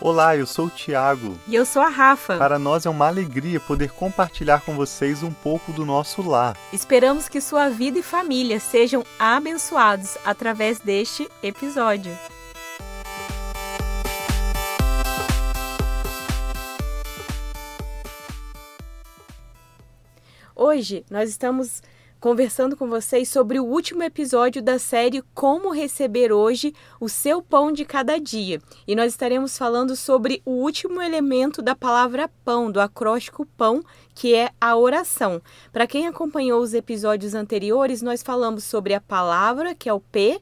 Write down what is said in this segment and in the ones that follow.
Olá, eu sou o Tiago. E eu sou a Rafa. Para nós é uma alegria poder compartilhar com vocês um pouco do nosso lar. Esperamos que sua vida e família sejam abençoados através deste episódio. Hoje nós estamos conversando com vocês sobre o último episódio da série Como Receber Hoje o Seu Pão de Cada Dia. E nós estaremos falando sobre o último elemento da palavra pão, do acróstico pão, que é a oração. Para quem acompanhou os episódios anteriores, nós falamos sobre a palavra, que é o P,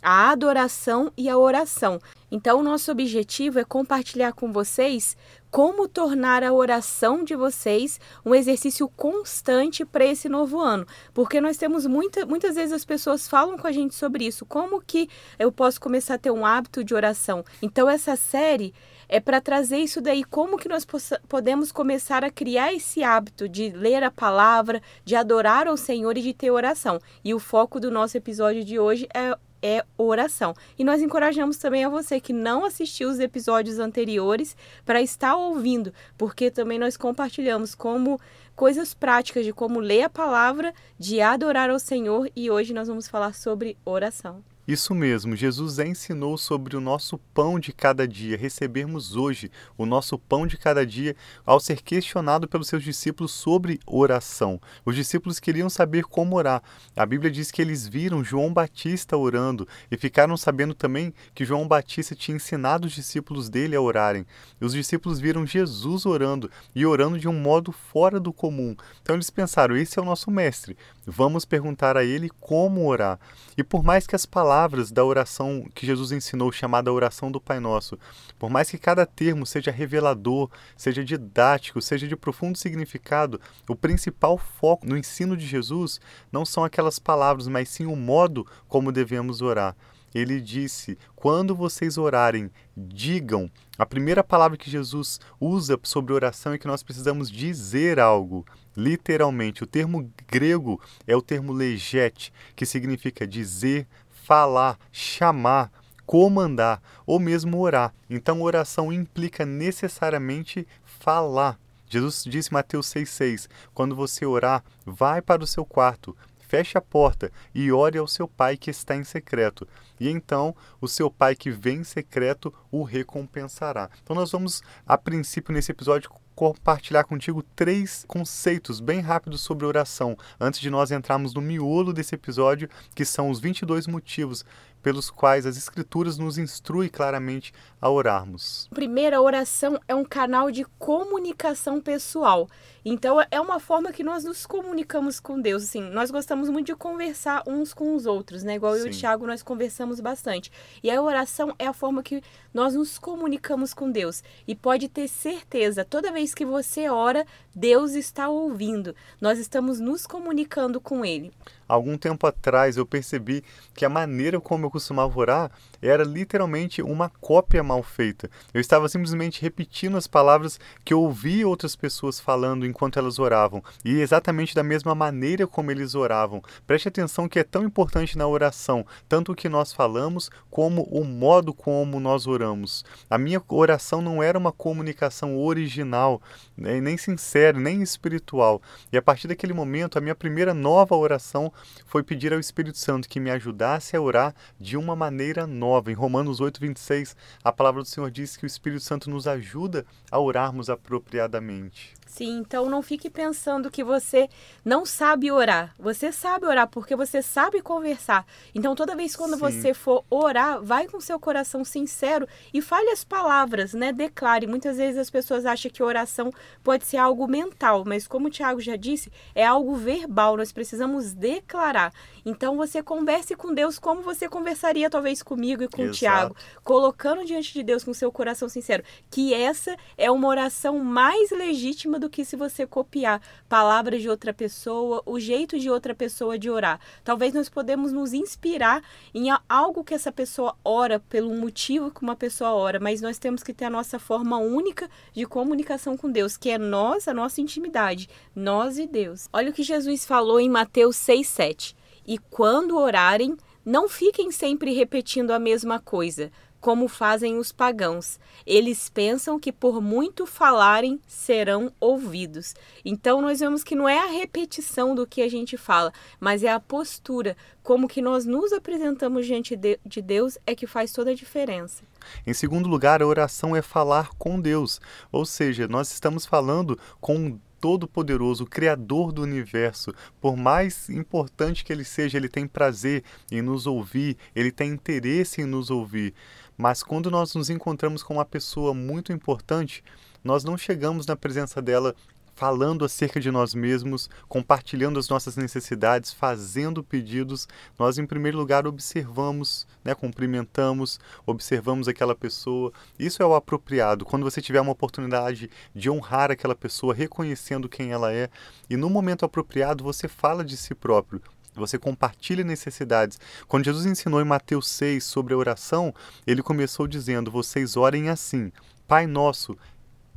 a adoração e a oração. Então, o nosso objetivo é compartilhar com vocês como tornar a oração de vocês um exercício constante para esse novo ano. Porque nós temos muita, muitas vezes as pessoas falam com a gente sobre isso. Como que eu posso começar a ter um hábito de oração? Então, essa série é para trazer isso daí, como que nós podemos começar a criar esse hábito de ler a palavra, de adorar ao Senhor e de ter oração. E o foco do nosso episódio de hoje é é oração. E nós encorajamos também a você que não assistiu os episódios anteriores para estar ouvindo, porque também nós compartilhamos como coisas práticas de como ler a palavra, de adorar ao Senhor e hoje nós vamos falar sobre oração. Isso mesmo, Jesus ensinou sobre o nosso pão de cada dia, recebermos hoje o nosso pão de cada dia ao ser questionado pelos seus discípulos sobre oração. Os discípulos queriam saber como orar. A Bíblia diz que eles viram João Batista orando e ficaram sabendo também que João Batista tinha ensinado os discípulos dele a orarem. Os discípulos viram Jesus orando e orando de um modo fora do comum. Então eles pensaram: esse é o nosso mestre, vamos perguntar a ele como orar. E por mais que as palavras palavras da oração que Jesus ensinou, chamada oração do Pai Nosso. Por mais que cada termo seja revelador, seja didático, seja de profundo significado, o principal foco no ensino de Jesus não são aquelas palavras, mas sim o modo como devemos orar. Ele disse: quando vocês orarem, digam. A primeira palavra que Jesus usa sobre oração é que nós precisamos dizer algo. Literalmente, o termo grego é o termo legete, que significa dizer, falar, chamar, comandar ou mesmo orar. Então, oração implica necessariamente falar. Jesus disse em Mateus 6,6: Quando você orar, vai para o seu quarto, feche a porta e ore ao seu pai que está em secreto. E então o seu pai que vem em secreto o recompensará. Então, nós vamos, a princípio, nesse episódio, compartilhar contigo três conceitos bem rápidos sobre oração, antes de nós entrarmos no miolo desse episódio, que são os 22 motivos pelos quais as Escrituras nos instruem claramente a orarmos. Primeiro, a oração é um canal de comunicação pessoal. Então, é uma forma que nós nos comunicamos com Deus. Assim, nós gostamos muito de conversar uns com os outros, né? Igual Sim. eu e o Thiago, nós conversamos bastante. E a oração é a forma que nós nos comunicamos com Deus. E pode ter certeza, toda vez que você ora, Deus está ouvindo. Nós estamos nos comunicando com Ele. Algum tempo atrás eu percebi que a maneira como eu costumava orar era literalmente uma cópia mal feita. Eu estava simplesmente repetindo as palavras que eu ouvi outras pessoas falando enquanto elas oravam, e exatamente da mesma maneira como eles oravam. Preste atenção que é tão importante na oração, tanto o que nós falamos como o modo como nós oramos. A minha oração não era uma comunicação original, nem sincera, nem espiritual. E a partir daquele momento, a minha primeira nova oração foi pedir ao Espírito Santo que me ajudasse a orar de uma maneira nova. Em Romanos 8, 26, a palavra do Senhor diz que o Espírito Santo nos ajuda a orarmos apropriadamente. Sim, então não fique pensando que você não sabe orar. Você sabe orar porque você sabe conversar. Então toda vez quando Sim. você for orar, vai com seu coração sincero e fale as palavras, né? Declare. Muitas vezes as pessoas acham que oração pode ser algo mental, mas como o Tiago já disse, é algo verbal. Nós precisamos declarar declarar. Então você converse com Deus como você conversaria talvez comigo e com Exato. o Tiago, colocando diante de Deus com seu coração sincero, que essa é uma oração mais legítima do que se você copiar palavras de outra pessoa, o jeito de outra pessoa de orar. Talvez nós podemos nos inspirar em algo que essa pessoa ora, pelo motivo que uma pessoa ora, mas nós temos que ter a nossa forma única de comunicação com Deus, que é nós, a nossa intimidade, nós e Deus. Olha o que Jesus falou em Mateus 6:7. E quando orarem, não fiquem sempre repetindo a mesma coisa como fazem os pagãos. Eles pensam que por muito falarem serão ouvidos. Então nós vemos que não é a repetição do que a gente fala, mas é a postura, como que nós nos apresentamos diante de Deus é que faz toda a diferença. Em segundo lugar, a oração é falar com Deus, ou seja, nós estamos falando com Todo-Poderoso, Criador do universo. Por mais importante que ele seja, ele tem prazer em nos ouvir, ele tem interesse em nos ouvir. Mas quando nós nos encontramos com uma pessoa muito importante, nós não chegamos na presença dela falando acerca de nós mesmos, compartilhando as nossas necessidades, fazendo pedidos, nós em primeiro lugar observamos, né, cumprimentamos, observamos aquela pessoa. Isso é o apropriado. Quando você tiver uma oportunidade de honrar aquela pessoa, reconhecendo quem ela é, e no momento apropriado você fala de si próprio, você compartilha necessidades. Quando Jesus ensinou em Mateus 6 sobre a oração, ele começou dizendo: Vocês orem assim. Pai nosso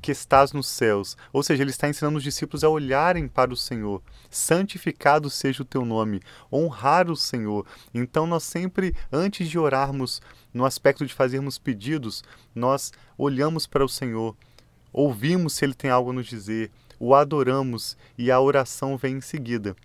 que estás nos céus. Ou seja, ele está ensinando os discípulos a olharem para o Senhor. Santificado seja o teu nome, honrar o Senhor. Então, nós sempre, antes de orarmos, no aspecto de fazermos pedidos, nós olhamos para o Senhor, ouvimos se ele tem algo a nos dizer, o adoramos e a oração vem em seguida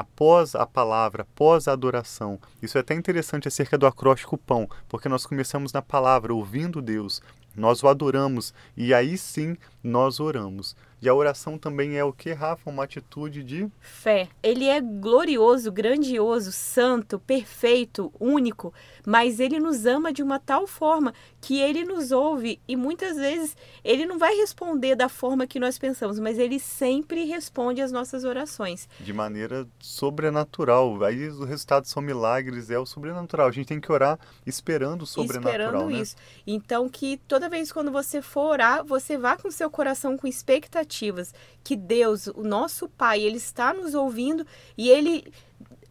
após a palavra, após a adoração. Isso é até interessante acerca do acróstico pão, porque nós começamos na palavra, ouvindo Deus, nós o adoramos e aí sim nós oramos. E a oração também é o que, Rafa? Uma atitude de fé. Ele é glorioso, grandioso, santo, perfeito, único, mas ele nos ama de uma tal forma que ele nos ouve e muitas vezes ele não vai responder da forma que nós pensamos, mas ele sempre responde às nossas orações. De maneira sobrenatural. Aí os resultados são milagres, é o sobrenatural. A gente tem que orar esperando o sobrenatural. Esperando né? isso. Então que toda vez quando você for orar, você vá com seu coração com que Deus, o nosso Pai, ele está nos ouvindo e ele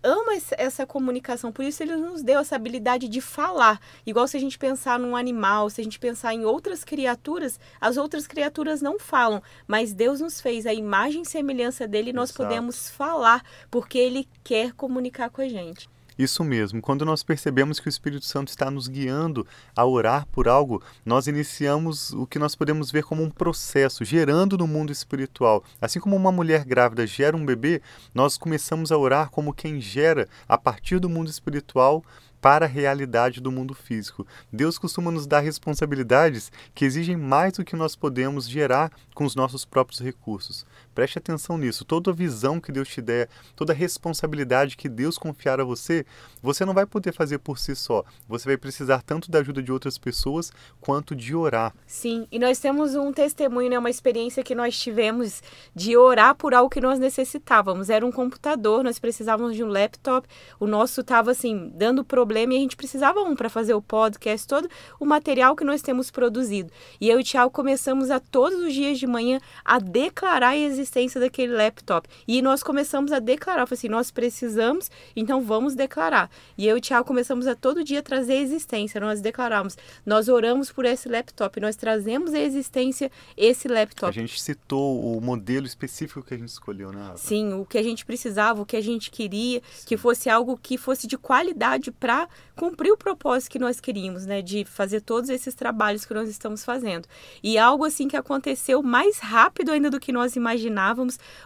ama essa comunicação, por isso ele nos deu essa habilidade de falar. Igual se a gente pensar num animal, se a gente pensar em outras criaturas, as outras criaturas não falam, mas Deus nos fez a imagem e semelhança dele e nós Exato. podemos falar, porque ele quer comunicar com a gente. Isso mesmo, quando nós percebemos que o Espírito Santo está nos guiando a orar por algo, nós iniciamos o que nós podemos ver como um processo, gerando no mundo espiritual. Assim como uma mulher grávida gera um bebê, nós começamos a orar como quem gera, a partir do mundo espiritual, para a realidade do mundo físico. Deus costuma nos dar responsabilidades que exigem mais do que nós podemos gerar com os nossos próprios recursos. Preste atenção nisso. Toda visão que Deus te der, toda responsabilidade que Deus confiar a você, você não vai poder fazer por si só. Você vai precisar tanto da ajuda de outras pessoas quanto de orar. Sim, e nós temos um testemunho, né, uma experiência que nós tivemos de orar por algo que nós necessitávamos. Era um computador, nós precisávamos de um laptop. O nosso estava assim, dando problema e a gente precisava um para fazer o podcast todo, o material que nós temos produzido. E eu e o Tiago começamos a todos os dias de manhã a declarar a existência daquele laptop. E nós começamos a declarar, assim, nós precisamos, então vamos declarar. E eu e o Tiago começamos a todo dia trazer a existência, nós declaramos, nós oramos por esse laptop, nós trazemos a existência esse laptop. A gente citou o modelo específico que a gente escolheu, né? Sim, o que a gente precisava, o que a gente queria, Sim. que fosse algo que fosse de qualidade para cumprir o propósito que nós queríamos, né, de fazer todos esses trabalhos que nós estamos fazendo. E algo assim que aconteceu mais rápido ainda do que nós imaginávamos,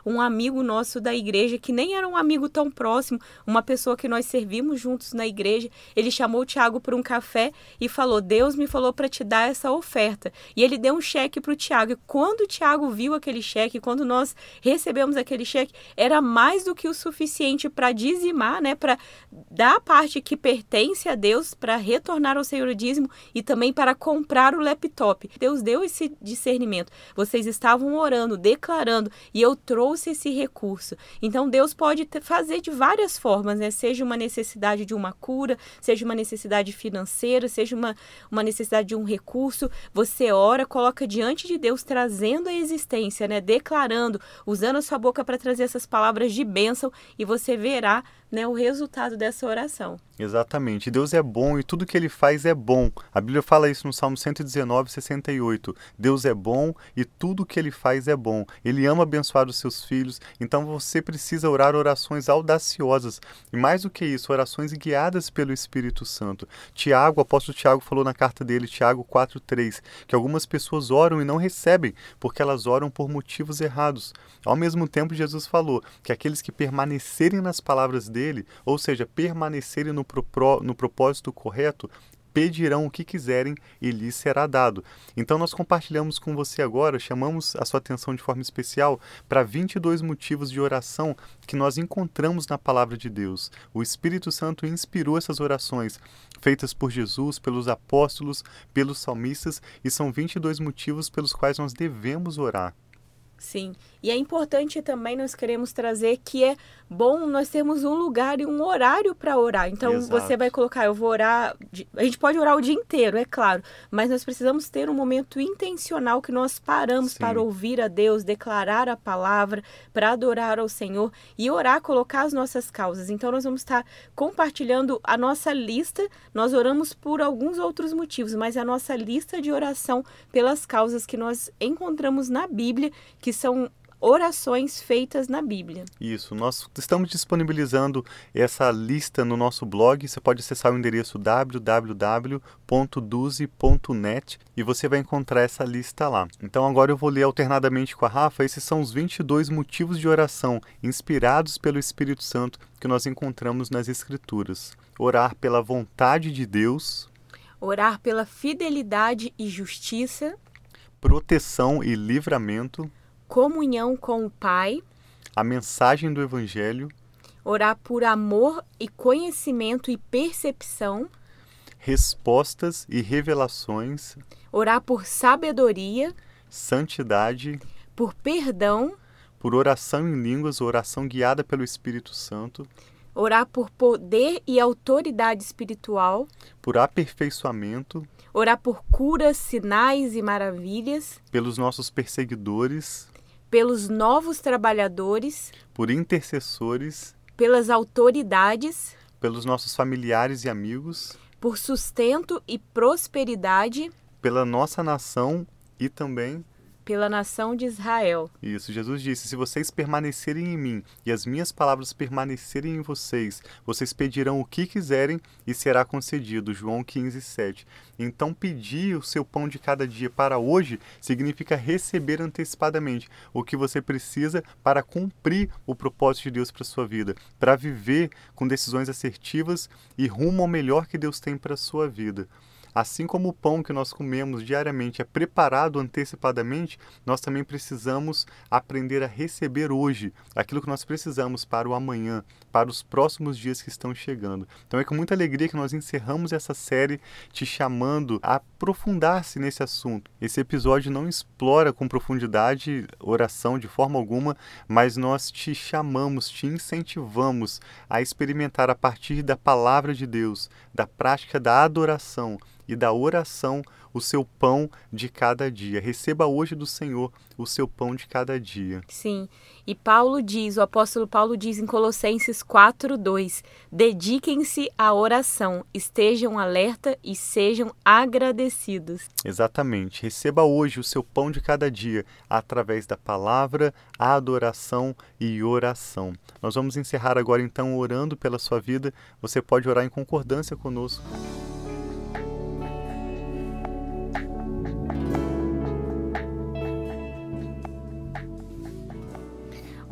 um amigo nosso da igreja que nem era um amigo tão próximo, uma pessoa que nós servimos juntos na igreja, ele chamou o Tiago para um café e falou: "Deus me falou para te dar essa oferta". E ele deu um cheque para o Tiago. E quando o Tiago viu aquele cheque, quando nós recebemos aquele cheque, era mais do que o suficiente para dizimar, né, para dar a parte que pertence a Deus para retornar ao Senhor o dízimo e também para comprar o laptop. Deus deu esse discernimento. Vocês estavam orando, declarando, e eu trouxe esse recurso. Então Deus pode fazer de várias formas, né? Seja uma necessidade de uma cura, seja uma necessidade financeira, seja uma, uma necessidade de um recurso. Você ora, coloca diante de Deus, trazendo a existência, né? Declarando, usando a sua boca para trazer essas palavras de bênção, e você verá né, o resultado dessa oração. Exatamente. Deus é bom e tudo que ele faz é bom. A Bíblia fala isso no Salmo 119, 68. Deus é bom e tudo que ele faz é bom. Ele ama abençoar os seus filhos, então você precisa orar orações audaciosas. E mais do que isso, orações guiadas pelo Espírito Santo. Tiago, o apóstolo Tiago falou na carta dele, Tiago 4:3, que algumas pessoas oram e não recebem, porque elas oram por motivos errados. Ao mesmo tempo, Jesus falou que aqueles que permanecerem nas palavras dele, ou seja, permanecerem no no, no propósito correto, pedirão o que quiserem e lhes será dado. Então nós compartilhamos com você agora, chamamos a sua atenção de forma especial para 22 motivos de oração que nós encontramos na palavra de Deus. O Espírito Santo inspirou essas orações feitas por Jesus, pelos apóstolos, pelos salmistas e são 22 motivos pelos quais nós devemos orar. Sim, e é importante também nós queremos trazer que é bom nós termos um lugar e um horário para orar. Então Exato. você vai colocar, eu vou orar, a gente pode orar o dia inteiro, é claro, mas nós precisamos ter um momento intencional que nós paramos Sim. para ouvir a Deus, declarar a palavra, para adorar ao Senhor e orar, colocar as nossas causas. Então nós vamos estar compartilhando a nossa lista. Nós oramos por alguns outros motivos, mas a nossa lista de oração pelas causas que nós encontramos na Bíblia, que são orações feitas na Bíblia. Isso, nós estamos disponibilizando essa lista no nosso blog. Você pode acessar o endereço www.duze.net e você vai encontrar essa lista lá. Então agora eu vou ler alternadamente com a Rafa. Esses são os 22 motivos de oração inspirados pelo Espírito Santo que nós encontramos nas Escrituras. Orar pela vontade de Deus. Orar pela fidelidade e justiça. Proteção e livramento comunhão com o Pai, a mensagem do Evangelho, orar por amor e conhecimento e percepção, respostas e revelações, orar por sabedoria, santidade, por perdão, por oração em línguas, oração guiada pelo Espírito Santo, orar por poder e autoridade espiritual, por aperfeiçoamento, orar por curas, sinais e maravilhas, pelos nossos perseguidores, pelos novos trabalhadores, por intercessores, pelas autoridades, pelos nossos familiares e amigos, por sustento e prosperidade, pela nossa nação e também pela nação de Israel. Isso, Jesus disse: Se vocês permanecerem em mim e as minhas palavras permanecerem em vocês, vocês pedirão o que quiserem e será concedido. João 15, 7. Então, pedir o seu pão de cada dia para hoje significa receber antecipadamente o que você precisa para cumprir o propósito de Deus para sua vida, para viver com decisões assertivas e rumo ao melhor que Deus tem para a sua vida. Assim como o pão que nós comemos diariamente é preparado antecipadamente, nós também precisamos aprender a receber hoje aquilo que nós precisamos para o amanhã, para os próximos dias que estão chegando. Então é com muita alegria que nós encerramos essa série te chamando a aprofundar-se nesse assunto. Esse episódio não explora com profundidade oração de forma alguma, mas nós te chamamos, te incentivamos a experimentar a partir da palavra de Deus, da prática da adoração e da oração o seu pão de cada dia. Receba hoje do Senhor o seu pão de cada dia. Sim. E Paulo diz, o apóstolo Paulo diz em Colossenses 4:2, dediquem-se à oração, estejam alerta e sejam agradecidos. Exatamente. Receba hoje o seu pão de cada dia através da palavra, adoração e oração. Nós vamos encerrar agora então orando pela sua vida. Você pode orar em concordância conosco.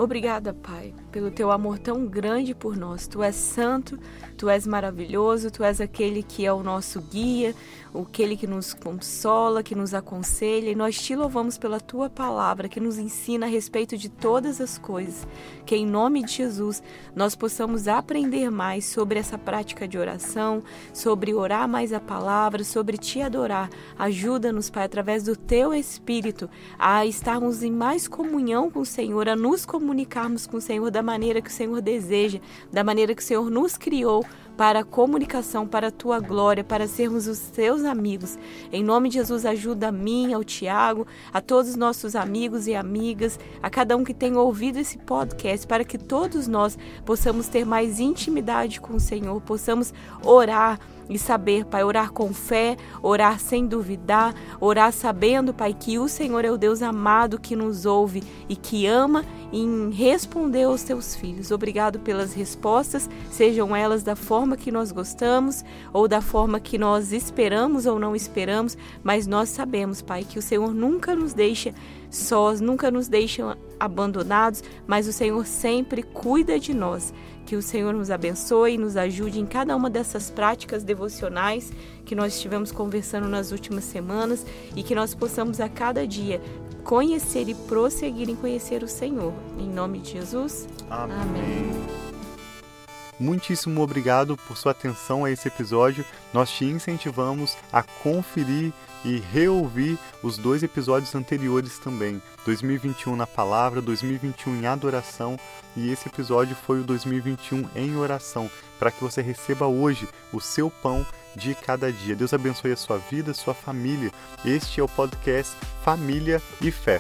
Obrigada, Pai, pelo teu amor tão grande por nós. Tu és santo, tu és maravilhoso, tu és aquele que é o nosso guia, aquele que nos consola, que nos aconselha, e nós te louvamos pela tua palavra que nos ensina a respeito de todas as coisas. Que em nome de Jesus nós possamos aprender mais sobre essa prática de oração, sobre orar mais a palavra, sobre te adorar. Ajuda-nos, Pai, através do teu espírito a estarmos em mais comunhão com o Senhor, a nos comunicar comunicarmos com o Senhor da maneira que o Senhor deseja, da maneira que o Senhor nos criou para a comunicação, para a tua glória, para sermos os teus amigos. Em nome de Jesus, ajuda a mim, ao Tiago, a todos os nossos amigos e amigas, a cada um que tem ouvido esse podcast, para que todos nós possamos ter mais intimidade com o Senhor, possamos orar e saber, Pai, orar com fé, orar sem duvidar, orar sabendo, Pai, que o Senhor é o Deus amado que nos ouve e que ama em responder aos teus filhos. Obrigado pelas respostas, sejam elas da forma que nós gostamos ou da forma que nós esperamos ou não esperamos, mas nós sabemos, Pai, que o Senhor nunca nos deixa sós, nunca nos deixa abandonados, mas o Senhor sempre cuida de nós. Que o Senhor nos abençoe e nos ajude em cada uma dessas práticas devocionais que nós estivemos conversando nas últimas semanas e que nós possamos a cada dia conhecer e prosseguir em conhecer o Senhor. Em nome de Jesus. Amém. Amém. Muitíssimo obrigado por sua atenção a esse episódio. Nós te incentivamos a conferir e reouvir os dois episódios anteriores também. 2021 na palavra, 2021 em adoração e esse episódio foi o 2021 em oração, para que você receba hoje o seu pão de cada dia. Deus abençoe a sua vida, a sua família. Este é o podcast Família e Fé.